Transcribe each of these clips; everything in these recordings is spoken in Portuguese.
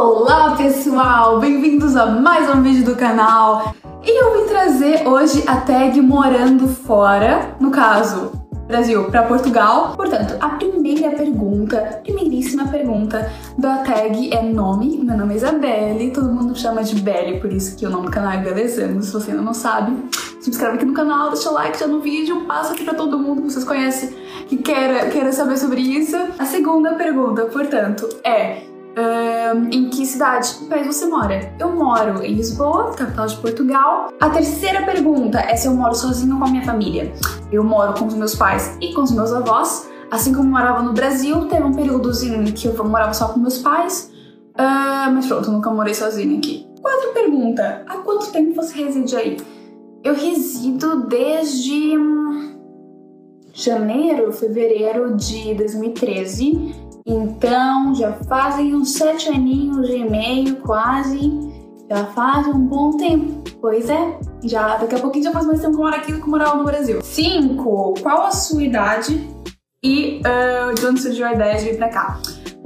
Olá pessoal, bem-vindos a mais um vídeo do canal. E eu vim trazer hoje a tag morando fora, no caso, Brasil para Portugal. Portanto, a primeira pergunta, primeiríssima pergunta da tag é nome. Meu nome é Isabelle, todo mundo chama de Belle, por isso que o nome do canal é Belezando, se você ainda não sabe. Se inscreve aqui no canal, deixa o like já no vídeo, passa aqui pra todo mundo que vocês conhecem que queira, queira saber sobre isso. A segunda pergunta, portanto, é em que cidade do país você mora? Eu moro em Lisboa, capital de Portugal. A terceira pergunta é se eu moro sozinho com a minha família. Eu moro com os meus pais e com os meus avós. Assim como morava no Brasil, teve um períodozinho em que eu morava só com meus pais. Uh, mas pronto, nunca morei sozinha aqui. Quarta pergunta: há quanto tempo você reside aí? Eu resido desde janeiro, fevereiro de 2013 então já fazem uns sete aninhos e meio, quase. Já faz um bom tempo. Pois é, já daqui a pouquinho já faz mais tempo que eu moro aqui do que morava no Brasil. Cinco. Qual a sua idade e uh, de onde surgiu a ideia de vir pra cá?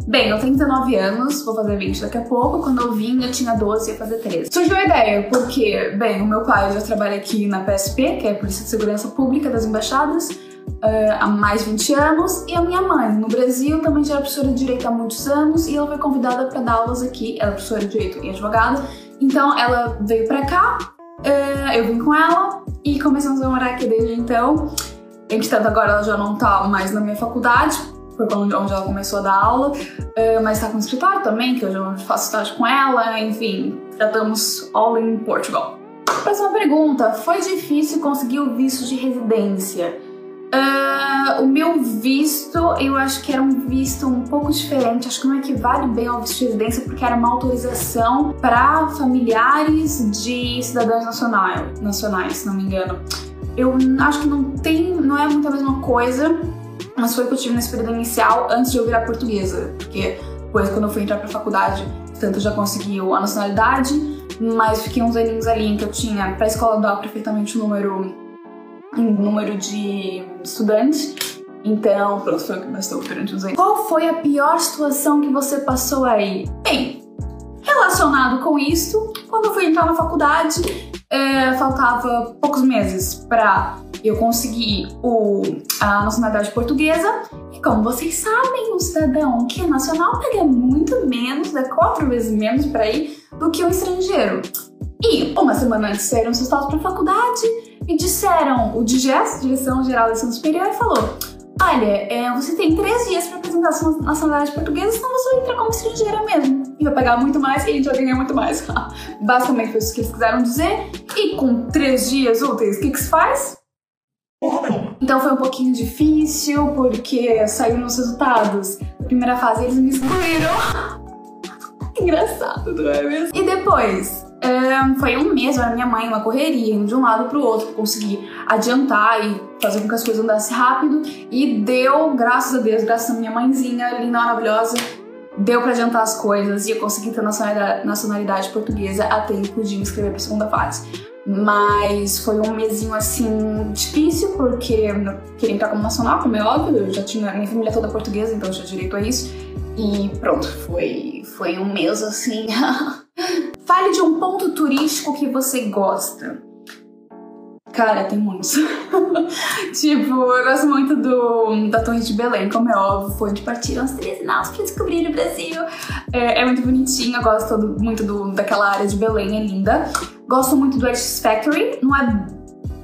Bem, eu tenho 19 anos, vou fazer 20 daqui a pouco. Quando eu vim, eu tinha 12 e ia fazer 13. Surgiu a ideia porque, bem, o meu pai já trabalha aqui na PSP, que é a Polícia de Segurança Pública das Embaixadas uh, há mais de 20 anos, e a minha mãe, no Brasil, também já era professora de Direito há muitos anos, e ela foi convidada para dar aulas aqui, ela é professora de Direito e advogada, então ela veio para cá, uh, eu vim com ela, e começamos a morar aqui desde então. Entretanto, agora ela já não tá mais na minha faculdade, foi onde ela começou a dar aula, uh, mas está com o escritório também, que eu já faço estágio com ela, enfim, já estamos all in Portugal. Próxima pergunta: foi difícil conseguir o visto de residência? Uh, o meu visto, eu acho que era um visto um pouco diferente, acho que não equivale bem ao visto de residência, porque era uma autorização para familiares de cidadãos nacionais, nacionais, se não me engano. Eu acho que não tem, não é muito a mesma coisa, mas foi o que eu tive nesse período inicial antes de eu virar portuguesa, porque depois quando eu fui entrar para faculdade, tanto já consegui a nacionalidade, mas fiquei uns aninhos ali em que eu tinha para a escola dar perfeitamente o número número de estudantes. Então, pronto, foi o que bastou durante os anos. Qual foi a pior situação que você passou aí? Bem, relacionado com isso, quando eu fui entrar na faculdade, é, faltava poucos meses para eu conseguir o, a nacionalidade portuguesa. E como vocês sabem, um cidadão que é nacional paga muito menos, é quatro vezes menos para ir do que um estrangeiro. E uma semana antes saíram os resultados para a faculdade e disseram, o DGS, Direção Geral da Ensino Superior, falou: Olha, é, você tem três dias para apresentar sua nacionalidade portuguesa, senão você vai entrar como estrangeira mesmo. E vai pagar muito mais e a gente vai ganhar muito mais. Basicamente foi isso que eles quiseram dizer. E com três dias úteis, o que, que se faz? Então foi um pouquinho difícil, porque saíram os resultados. Na primeira fase eles me excluíram. Engraçado, não é mesmo? E depois, foi um mês, era minha mãe, uma correria, indo de um lado pro outro, conseguir adiantar e fazer com que as coisas andassem rápido. E deu, graças a Deus, graças a minha mãezinha, linda, maravilhosa, deu para adiantar as coisas e eu consegui ter nacionalidade, nacionalidade portuguesa a tempo de me inscrever pra segunda fase. Mas foi um mesinho assim difícil, porque eu queria entrar como nacional, como é óbvio, eu já tinha minha família toda portuguesa, então eu tinha direito a isso. E pronto, foi, foi um mês assim. Fale de um ponto turístico que você gosta. Cara, tem muitos. tipo, eu gosto muito do, da Torre de Belém, como é óbvio, foi onde partiram as 13 naus pra descobrir o Brasil. É, é muito bonitinho, eu gosto muito do, daquela área de Belém, é linda. Gosto muito do X Factory, não é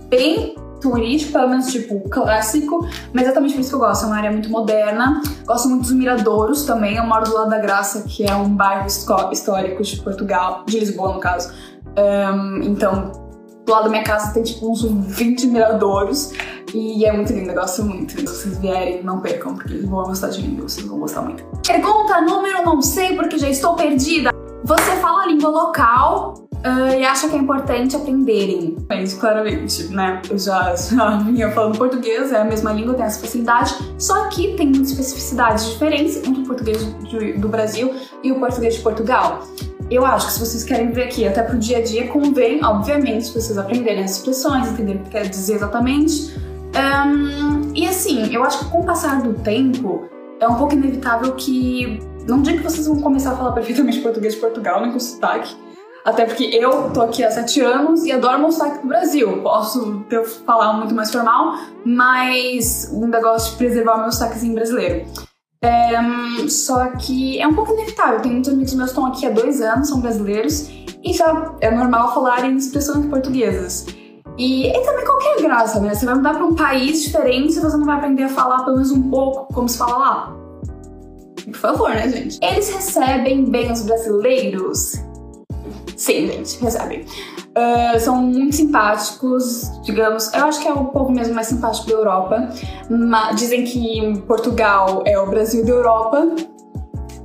bem turístico, pelo menos tipo clássico, mas é exatamente por isso que eu gosto. É uma área muito moderna. Gosto muito dos miradouros também. Eu moro do lado da Graça, que é um bairro histórico de Portugal, de Lisboa no caso. Um, então, do lado da minha casa tem tipo uns 20 miradouros e é muito lindo, eu gosto muito. Se vocês vierem, não percam, porque Lisboa é uma cidade linda, vocês vão gostar muito. Pergunta número não sei porque já estou perdida. Você fala a língua local Uh, e acha que é importante aprenderem. Mas claramente, né? Eu já, já vinha falando português, é a mesma língua, tem essa facilidade, só que tem especificidades diferentes entre o português de, do Brasil e o português de Portugal. Eu acho que se vocês querem ver aqui até pro dia a dia, convém, obviamente, vocês aprenderem as expressões, entenderem o que quer dizer exatamente. Um, e assim, eu acho que com o passar do tempo, é um pouco inevitável que Não digo que vocês vão começar a falar perfeitamente português de Portugal, nem com sotaque. Até porque eu tô aqui há sete anos e adoro meu sotaque do Brasil. Posso ter, falar muito mais formal, mas ainda gosto de preservar o meu sotaquezinho brasileiro. É, só que é um pouco inevitável. Tem muitos amigos meus que estão aqui há dois anos, são brasileiros, e já é normal falarem expressões portuguesas. E, e também qualquer graça, né? Você vai mudar para um país diferente e você não vai aprender a falar pelo menos um pouco como se fala lá. Por favor, né, gente? Eles recebem bem os brasileiros? Sim, gente, recebem. Uh, são muito simpáticos, digamos. Eu acho que é o povo mesmo mais simpático da Europa. Mas dizem que Portugal é o Brasil da Europa.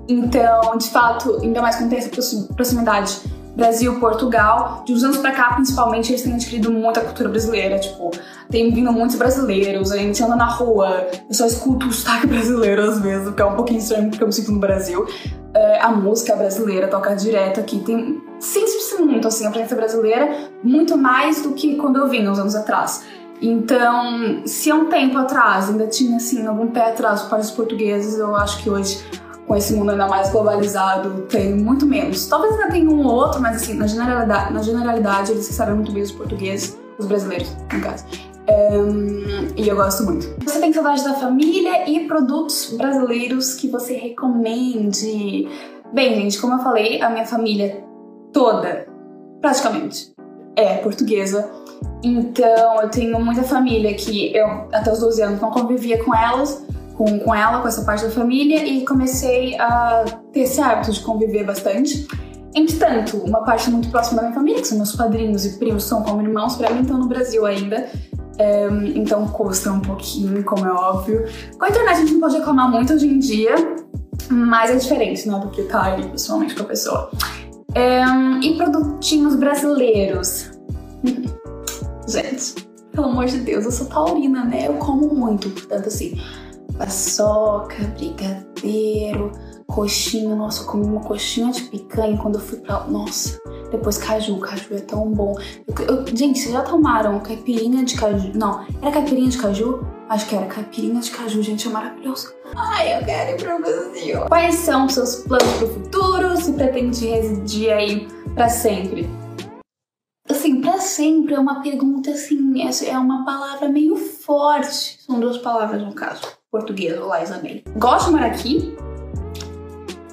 Então, de fato, ainda mais quando tem essa proximidade Brasil, Portugal, de uns anos pra cá, principalmente, eles têm adquirido muita cultura brasileira. Tipo, tem vindo muitos brasileiros, a gente anda na rua, eu só escuto o sotaque brasileiro às vezes, que é um pouquinho estranho porque eu me sinto no Brasil. É, a música brasileira toca direto aqui, tem sempre muito assim, a presença brasileira, muito mais do que quando eu vim uns anos atrás. Então, se há um tempo atrás ainda tinha assim algum pé atrás para os portugueses, eu acho que hoje com esse mundo ainda mais globalizado, tem muito menos. Talvez ainda tenha um ou outro, mas assim, na generalidade, na generalidade eles sabem muito bem os portugueses, os brasileiros, no caso. Um, e eu gosto muito. Você tem saudade da família e produtos brasileiros que você recomende? Bem, gente, como eu falei, a minha família toda, praticamente, é portuguesa. Então eu tenho muita família que eu até os 12 anos não convivia com elas, com, com ela, com essa parte da família, e comecei a ter esse hábito de conviver bastante. Entretanto, uma parte muito próxima da minha família, que são meus padrinhos e primos, são como irmãos para mim, estão no Brasil ainda. Um, então custa um pouquinho, como é óbvio. Com a internet a gente não pode reclamar muito hoje em dia, mas é diferente, né, do que tá ali pessoalmente com a pessoa. Um, e produtinhos brasileiros. Gente, pelo amor de Deus, eu sou taurina, né? Eu como muito, portanto, assim, paçoca, brigadeiro, coxinha. Nossa, eu comi uma coxinha de picanha quando eu fui pra. Nossa, depois caju. Caju é tão bom. Eu, eu, gente, vocês já tomaram caipirinha de caju? Não, era caipirinha de caju? Acho que era caipirinha de caju, gente, é maravilhoso. Ai, eu quero ir pro Brasil. Quais são os seus planos pro futuro? Se pretende residir aí pra sempre? Assim, pra sempre é uma pergunta assim, é uma palavra meio forte. São duas palavras no caso português, olá Isabel. Gosto de morar aqui,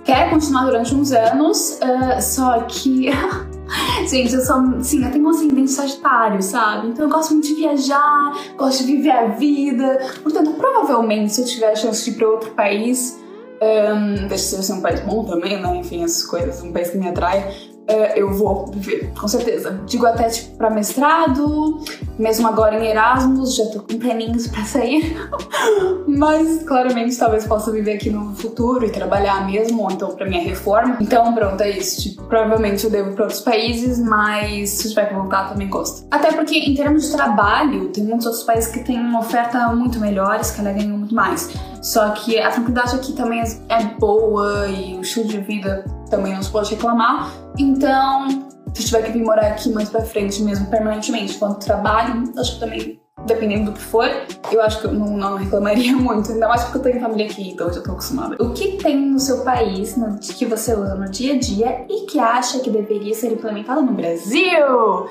quero continuar durante uns anos, uh, só que. Gente, eu sou. Sim, eu tenho um ascendente sagitário, sabe? Então eu gosto muito de viajar, gosto de viver a vida. Portanto, provavelmente, se eu tiver a chance de ir para outro país, um, deixa de ser um país bom também, né? Enfim, essas coisas, um país que me atrai uh, eu vou viver, com certeza. Digo até tipo para mestrado, mesmo agora em Erasmus, já tô com planinhos para sair. Mas claramente talvez possa viver aqui no futuro e trabalhar mesmo, ou então para minha reforma. Então pronto, é isso. Tipo, provavelmente eu devo para outros países, mas se tiver que voltar também gosto. Até porque em termos de trabalho, tem muitos outros países que têm uma oferta muito melhores, que ela ganham mais. Só que a tranquilidade aqui também é boa e o estilo de vida também não se pode reclamar. Então, se tiver que vir morar aqui mais pra frente mesmo, permanentemente, quanto trabalho, acho que também, dependendo do que for, eu acho que eu não, não reclamaria muito. Ainda mais porque eu tenho família aqui, então eu já tô acostumada. O que tem no seu país no, que você usa no dia a dia e que acha que deveria ser implementado no Brasil?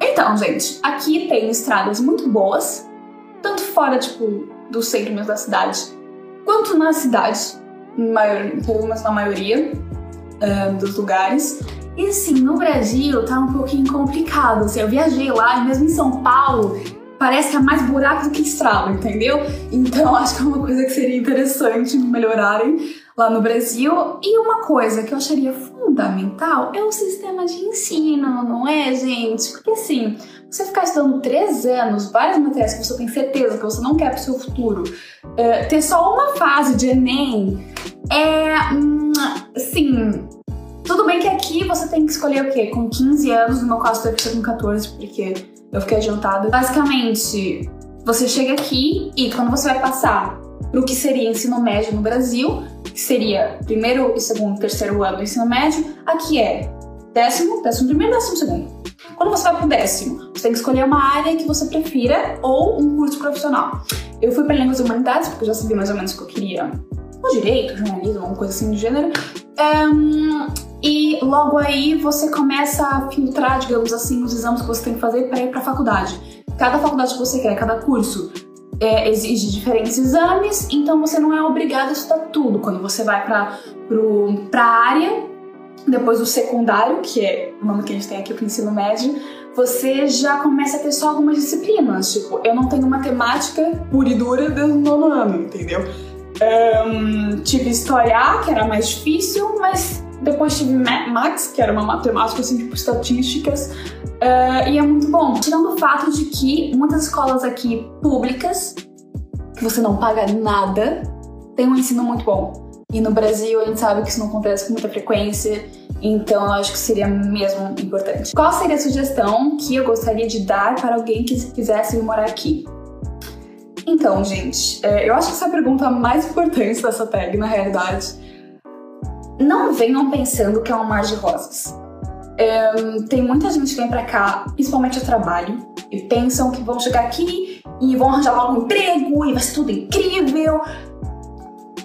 Então, gente, aqui tem estradas muito boas, tanto fora, tipo, do centro mesmo da cidade, quanto na cidade, maior, pelo na maioria uh, dos lugares. E assim, no Brasil tá um pouquinho complicado. Assim, eu viajei lá e mesmo em São Paulo parece que é mais buraco do que estrada, entendeu? Então acho que é uma coisa que seria interessante melhorarem lá no Brasil. E uma coisa que eu acharia fundamental é o sistema de ensino, não é, gente? Porque assim, você ficar estudando três anos, várias matérias que você tem certeza que você não quer pro seu futuro, uh, ter só uma fase de Enem é. Hum, assim. Tudo bem que aqui você tem que escolher o quê? Com 15 anos, no meu caso teve que ser com 14, porque eu fiquei adiantada. Basicamente, você chega aqui e quando você vai passar pro que seria ensino médio no Brasil, que seria primeiro e segundo, terceiro ano do ensino médio, aqui é décimo, décimo primeiro décimo segundo. Quando você vai pro décimo, tem que escolher uma área que você prefira ou um curso profissional. Eu fui para línguas e humanidades porque eu já sabia mais ou menos o que eu queria ou direito, jornalismo, alguma coisa assim do gênero. Um, e logo aí você começa a filtrar, digamos assim, os exames que você tem que fazer para ir para a faculdade. Cada faculdade que você quer, cada curso é, exige diferentes exames, então você não é obrigado a estudar tudo. Quando você vai para a área, depois do secundário, que é o nome que a gente tem aqui para o ensino médio, você já começa a ter só algumas disciplinas. Tipo, eu não tenho matemática pura e dura desde o nono ano, entendeu? Um, tive História que era mais difícil, mas depois tive Max, que era uma matemática assim, tipo estatísticas, uh, e é muito bom. Tirando o fato de que muitas escolas aqui públicas, que você não paga nada, tem um ensino muito bom. E no Brasil a gente sabe que isso não acontece com muita frequência, então eu acho que seria mesmo importante. Qual seria a sugestão que eu gostaria de dar para alguém que quisesse morar aqui? Então, gente, é, eu acho que essa é a pergunta mais importante dessa tag, na realidade não venham pensando que é um mar de rosas. É, tem muita gente que vem pra cá, principalmente a trabalho, e pensam que vão chegar aqui e vão arranjar logo um emprego e vai ser tudo incrível.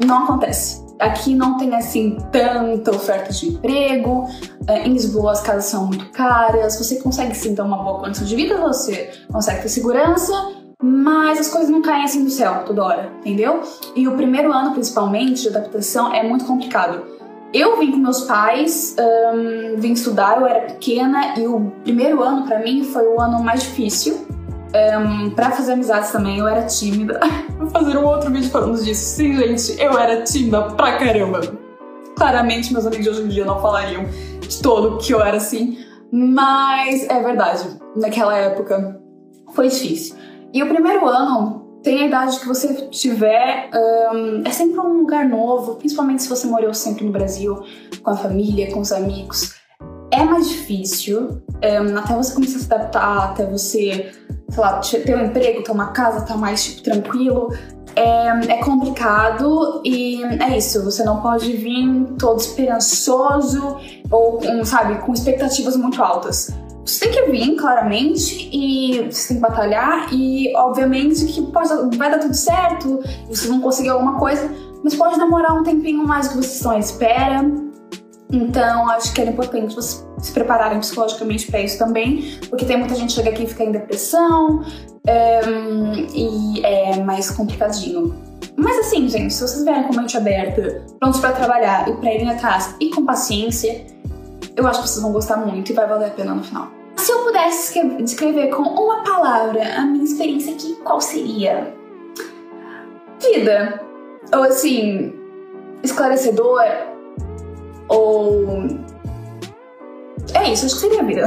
Não acontece. Aqui não tem assim tanta oferta de emprego. É, em Lisboa as casas são muito caras. Você consegue sim ter uma boa condição de vida, você consegue ter segurança, mas as coisas não caem assim do céu toda hora, entendeu? E o primeiro ano, principalmente, de adaptação é muito complicado eu vim com meus pais, um, vim estudar, eu era pequena e o primeiro ano para mim foi o ano mais difícil. Um, para fazer amizades também, eu era tímida. Vou fazer um outro vídeo falando disso. Sim, gente, eu era tímida pra caramba. Claramente, meus amigos de hoje em dia não falariam de todo que eu era assim, mas é verdade. Naquela época foi difícil. E o primeiro ano tem a idade que você tiver, um, é sempre um lugar novo, principalmente se você morou sempre no Brasil, com a família, com os amigos. É mais difícil, um, até você começar a se adaptar, até você, sei lá, ter um emprego, ter uma casa, tá mais tipo, tranquilo. É, é complicado e é isso, você não pode vir todo esperançoso ou, com, sabe, com expectativas muito altas você tem que vir, claramente, e você tem que batalhar, e obviamente que pode, vai dar tudo certo, vocês vão conseguir alguma coisa, mas pode demorar um tempinho mais do que vocês estão à espera. Então, acho que era importante vocês se prepararem psicologicamente para isso também, porque tem muita gente que chega aqui e fica em depressão, e é mais complicadinho. Mas assim, gente, se vocês vierem com mente aberta, prontos para trabalhar e para irem atrás e com paciência, eu acho que vocês vão gostar muito e vai valer a pena no final. Se eu pudesse descrever com uma palavra a minha experiência aqui, qual seria? Vida. Ou assim, esclarecedor. Ou. É isso, acho que seria vida.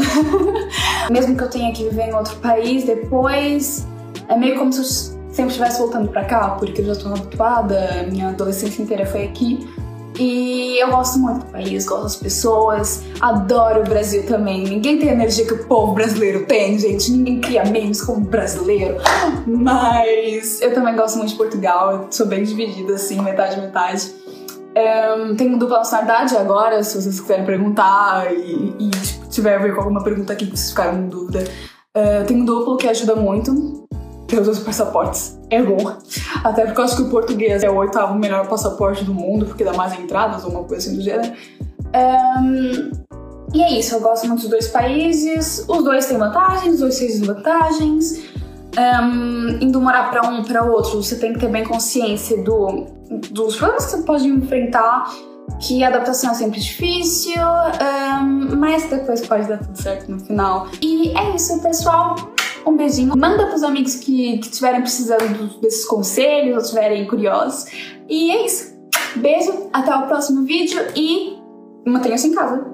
Mesmo que eu tenha que viver em outro país depois, é meio como se eu sempre estivesse voltando pra cá, porque eu já tô habituada, minha adolescência inteira foi aqui. E eu gosto muito do país, gosto das pessoas, adoro o Brasil também. Ninguém tem a energia que o povo brasileiro tem, gente. Ninguém cria memes como brasileiro. Mas eu também gosto muito de Portugal, eu sou bem dividida assim, metade, metade. Tenho dupla nacionalidade agora, se vocês quiserem perguntar e, e tipo, tiver a ver com alguma pergunta aqui que vocês ficaram em dúvida. Tenho duplo que ajuda muito ter os dois passaportes. É bom. Até porque eu acho que o português é o oitavo melhor passaporte do mundo, porque dá mais entradas ou uma coisa assim do gênero. E é isso, eu gosto muito dos dois países. Os dois têm vantagens, os dois têm desvantagens. Um, indo morar para um para outro, você tem que ter bem consciência do, dos problemas que você pode enfrentar, que a adaptação é sempre difícil, um, mas depois pode dar tudo certo no final. E é isso, pessoal. Um beijinho. Manda pros amigos que estiverem precisando desses conselhos ou estiverem curiosos. E é isso. Beijo, até o próximo vídeo e mantenha-se em casa.